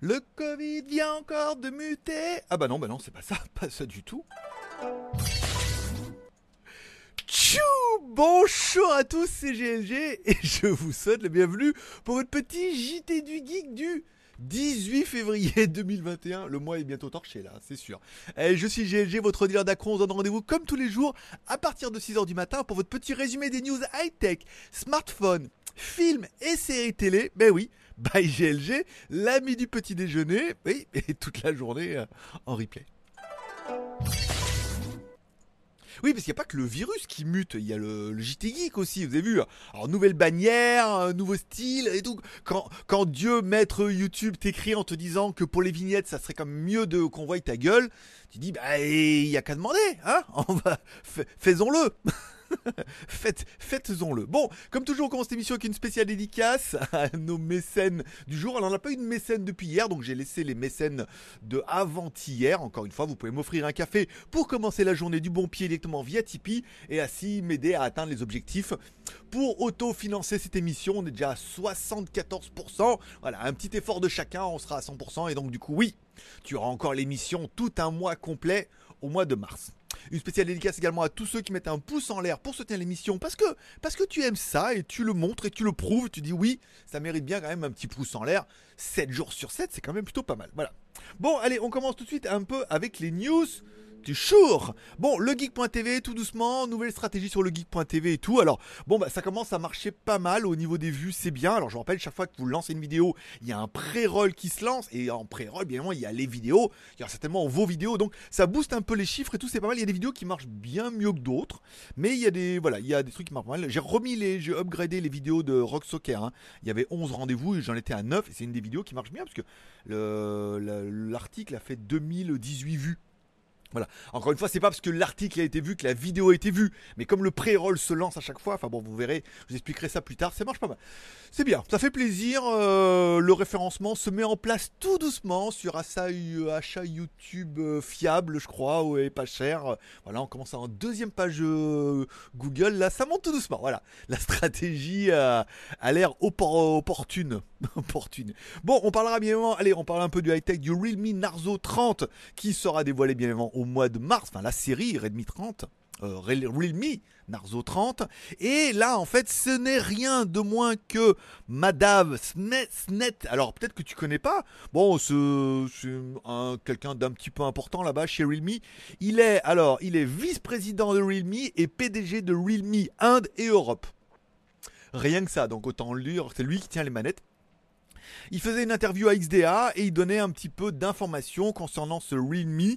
Le Covid vient encore de muter. Ah bah non, bah non, c'est pas ça, pas ça du tout. Tchou Bonjour à tous, c'est GLG et je vous souhaite la bienvenue pour votre petit JT du Geek du 18 février 2021. Le mois est bientôt torché là, c'est sûr. Et je suis GLG, votre dealer d'accro. On donne rendez-vous comme tous les jours à partir de 6h du matin pour votre petit résumé des news high-tech, smartphone, films et séries télé. Ben oui, by GLG, l'ami du petit déjeuner. Oui, et toute la journée euh, en replay. Oui, parce qu'il n'y a pas que le virus qui mute, il y a le, le JT Geek aussi, vous avez vu. Alors, nouvelle bannière, un nouveau style et tout. Quand, quand Dieu, maître YouTube, t'écrit en te disant que pour les vignettes, ça serait comme mieux de qu'on voie ta gueule, tu dis, bah, il n'y a qu'à demander, hein va, faisons-le Faites, faites-en-le. Bon, comme toujours, on commence cette émission avec une spéciale dédicace à nos mécènes du jour. Alors, on n'a pas eu de mécène depuis hier, donc j'ai laissé les mécènes de avant-hier. Encore une fois, vous pouvez m'offrir un café pour commencer la journée du bon pied directement via Tipeee et ainsi m'aider à atteindre les objectifs. Pour auto-financer cette émission, on est déjà à 74%. Voilà, un petit effort de chacun, on sera à 100%. Et donc, du coup, oui, tu auras encore l'émission tout un mois complet au mois de mars. Une spéciale dédicace également à tous ceux qui mettent un pouce en l'air pour soutenir l'émission parce que, parce que tu aimes ça et tu le montres et tu le prouves. Tu dis oui, ça mérite bien quand même un petit pouce en l'air. 7 jours sur 7, c'est quand même plutôt pas mal. Voilà. Bon, allez, on commence tout de suite un peu avec les news du jour. Bon, le geek.tv, tout doucement, nouvelle stratégie sur le geek.tv et tout. Alors, bon, bah, ça commence à marcher pas mal au niveau des vues, c'est bien. Alors, je rappelle, chaque fois que vous lancez une vidéo, il y a un pré-roll qui se lance. Et en pré-roll, bien évidemment, il y a les vidéos. Il y a certainement vos vidéos. Donc, ça booste un peu les chiffres et tout, c'est pas mal. Il y a des vidéos qui marchent bien mieux que d'autres. Mais il y a des, voilà, il y a des trucs qui marchent mal. J'ai remis les, j'ai upgradé les vidéos de Rock Soccer. hein. Il y avait 11 rendez-vous et j'en étais à 9. Et c'est une des vidéos qui marche bien parce que le- le- l'article a fait 2018 vues. Voilà. Encore une fois, c'est pas parce que l'article a été vu que la vidéo a été vue, mais comme le pré-roll se lance à chaque fois, enfin bon, vous verrez, je vous expliquerai ça plus tard, ça marche pas mal. C'est bien, ça fait plaisir. euh, le référencement se met en place tout doucement sur achat, achat YouTube euh, fiable, je crois, et pas cher. Voilà, on commence en deuxième page euh, Google, là, ça monte tout doucement. Voilà, la stratégie euh, a l'air oppor- opportune. opportune. Bon, on parlera bien évidemment, allez, on parle un peu du high-tech, du Realme Narzo 30 qui sera dévoilé bien évidemment au mois de mars, enfin la série Redmi 30. euh, Real- Realme Narzo 30 et là en fait ce n'est rien de moins que Madave Snet, alors peut-être que tu connais pas. Bon c'est c'est un- quelqu'un d'un petit peu important là-bas chez Realme. Il est alors il est vice-président de Realme et PDG de Realme Inde et Europe. Rien que ça donc autant lire c'est lui qui tient les manettes. Il faisait une interview à XDA et il donnait un petit peu d'informations concernant ce Realme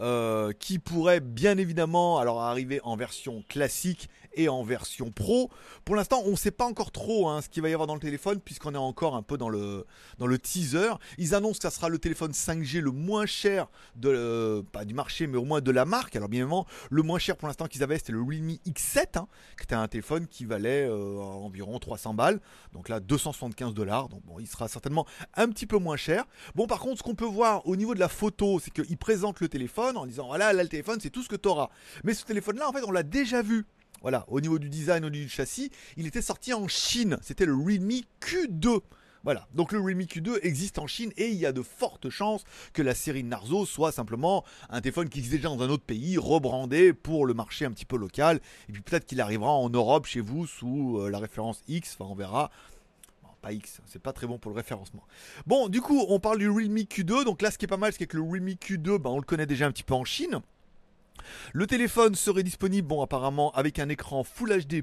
euh, qui pourrait bien évidemment alors arriver en version classique et en version pro. Pour l'instant, on ne sait pas encore trop hein, ce qu'il va y avoir dans le téléphone puisqu'on est encore un peu dans le, dans le teaser. Ils annoncent que ça sera le téléphone 5G le moins cher euh, pas du marché mais au moins de la marque. Alors bien évidemment, le moins cher pour l'instant qu'ils avaient c'était le Realme X7 hein, qui était un téléphone qui valait euh, environ 300 balles. Donc là 275 dollars. Donc bon, il sera certainement un petit peu moins cher. Bon, par contre, ce qu'on peut voir au niveau de la photo, c'est qu'il présente le téléphone en disant voilà, là le téléphone, c'est tout ce que tu auras. Mais ce téléphone-là, en fait, on l'a déjà vu. Voilà, au niveau du design, au niveau du châssis, il était sorti en Chine. C'était le Realme Q2. Voilà, donc le Realme Q2 existe en Chine et il y a de fortes chances que la série Narzo soit simplement un téléphone qui existe déjà dans un autre pays, rebrandé pour le marché un petit peu local. Et puis peut-être qu'il arrivera en Europe chez vous sous euh, la référence X, enfin on verra. Pas X, c'est pas très bon pour le référencement. Bon, du coup, on parle du Realme Q2. Donc là, ce qui est pas mal, c'est que le Realme Q2, ben, on le connaît déjà un petit peu en Chine. Le téléphone serait disponible, bon, apparemment, avec un écran Full HD+,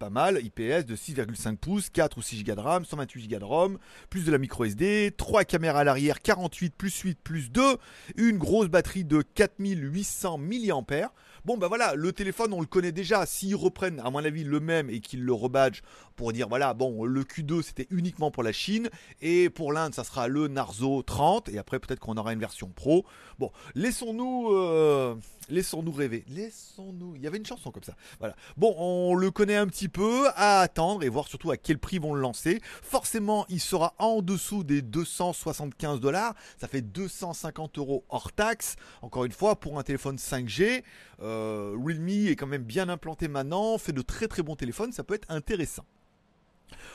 pas mal, IPS de 6,5 pouces, 4 ou 6 Go de RAM, 128 Go de ROM, plus de la micro SD, 3 caméras à l'arrière, 48 plus 8 plus 2, une grosse batterie de 4800 mAh. Bon bah voilà, le téléphone on le connaît déjà, s'ils reprennent à mon avis le même et qu'ils le rebadgent pour dire voilà, bon le Q2 c'était uniquement pour la Chine et pour l'Inde ça sera le Narzo 30 et après peut-être qu'on aura une version pro. Bon, laissons-nous euh, laissons-nous rêver. Laissons-nous, il y avait une chanson comme ça. Voilà. Bon, on le connaît un petit peu à attendre et voir surtout à quel prix vont le lancer. Forcément, il sera en dessous des 275 dollars. Ça fait 250 euros hors taxe. Encore une fois, pour un téléphone 5G, euh, Realme est quand même bien implanté maintenant, fait de très très bons téléphones, ça peut être intéressant.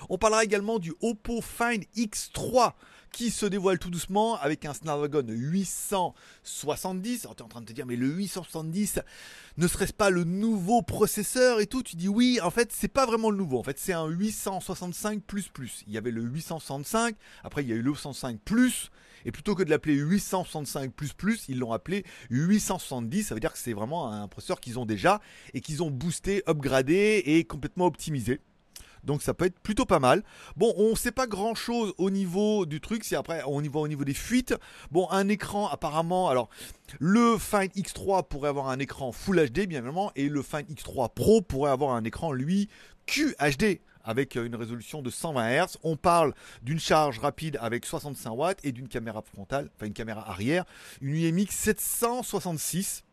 On parlera également du Oppo Find X3 qui se dévoile tout doucement avec un Snapdragon 870. Alors tu es en train de te dire mais le 870 ne serait-ce pas le nouveau processeur et tout? Tu dis oui, en fait c'est pas vraiment le nouveau. En fait c'est un 865 Il y avait le 865, après il y a eu le 865 plus. Et plutôt que de l'appeler 865 ils l'ont appelé 870. Ça veut dire que c'est vraiment un processeur qu'ils ont déjà et qu'ils ont boosté, upgradé et complètement optimisé. Donc ça peut être plutôt pas mal. Bon, on ne sait pas grand chose au niveau du truc. C'est après on y va au niveau des fuites. Bon, un écran apparemment. Alors le Find X3 pourrait avoir un écran Full HD bien évidemment, et le Find X3 Pro pourrait avoir un écran lui QHD avec une résolution de 120 Hz. On parle d'une charge rapide avec 65 watts et d'une caméra frontale, enfin une caméra arrière, une UMX 766.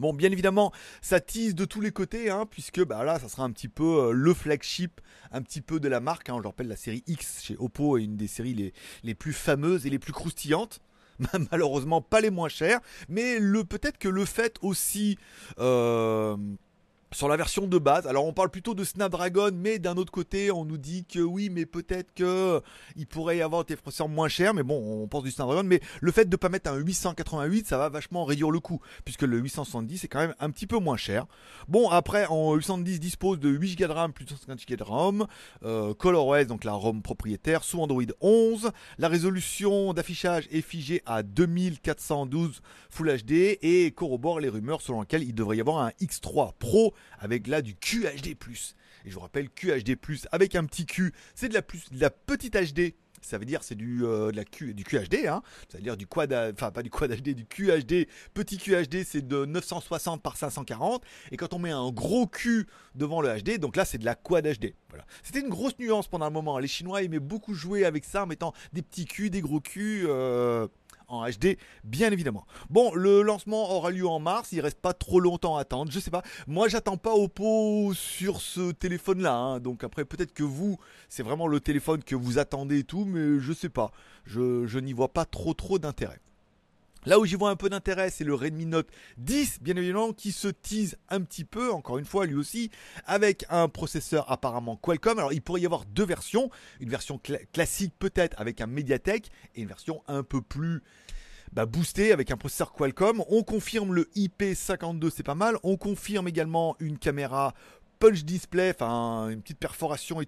Bon, bien évidemment, ça tease de tous les côtés, hein, puisque bah, là, ça sera un petit peu euh, le flagship, un petit peu de la marque. Hein. je rappelle, la série X chez Oppo est une des séries les, plus fameuses et les plus croustillantes malheureusement pas les moins chères, mais le peut-être que le fait aussi euh, sur la version de base. Alors on parle plutôt de Snapdragon, mais d'un autre côté, on nous dit que oui, mais peut-être que il pourrait y avoir des processeurs moins chers. Mais bon, on pense du Snapdragon. Mais le fait de ne pas mettre un 888, ça va vachement réduire le coût, puisque le 870 est quand même un petit peu moins cher. Bon, après, en 810 dispose de 8 Go de RAM plus 150 Go de RAM, euh, ColorOS, donc la ROM propriétaire, sous Android 11. La résolution d'affichage est figée à 2412 Full HD et corrobore les rumeurs selon lesquelles il devrait y avoir un X3 Pro avec là du QHD+. Et je vous rappelle QHD+, avec un petit Q, c'est de la, plus, de la petite HD ça veut dire c'est du euh, de la Q, du QHD hein. ça veut dire du quad enfin pas du quad HD du QHD petit QHD c'est de 960 par 540 et quand on met un gros Q devant le HD donc là c'est de la quad HD voilà. C'était une grosse nuance pendant un moment. Les chinois aimaient beaucoup jouer avec ça en mettant des petits Q des gros Q euh, en HD, bien évidemment. Bon, le lancement aura lieu en mars, il reste pas trop longtemps à attendre, je sais pas. Moi, j'attends pas Oppo sur ce téléphone-là, hein. donc après, peut-être que vous, c'est vraiment le téléphone que vous attendez et tout, mais je sais pas. Je, je n'y vois pas trop trop d'intérêt. Là où j'y vois un peu d'intérêt, c'est le Redmi Note 10, bien évidemment, qui se tease un petit peu, encore une fois, lui aussi, avec un processeur apparemment Qualcomm. Alors, il pourrait y avoir deux versions. Une version classique, peut-être, avec un Mediatek, et une version un peu plus bah, boostée avec un processeur Qualcomm. On confirme le IP52, c'est pas mal. On confirme également une caméra punch display, enfin une petite perforation et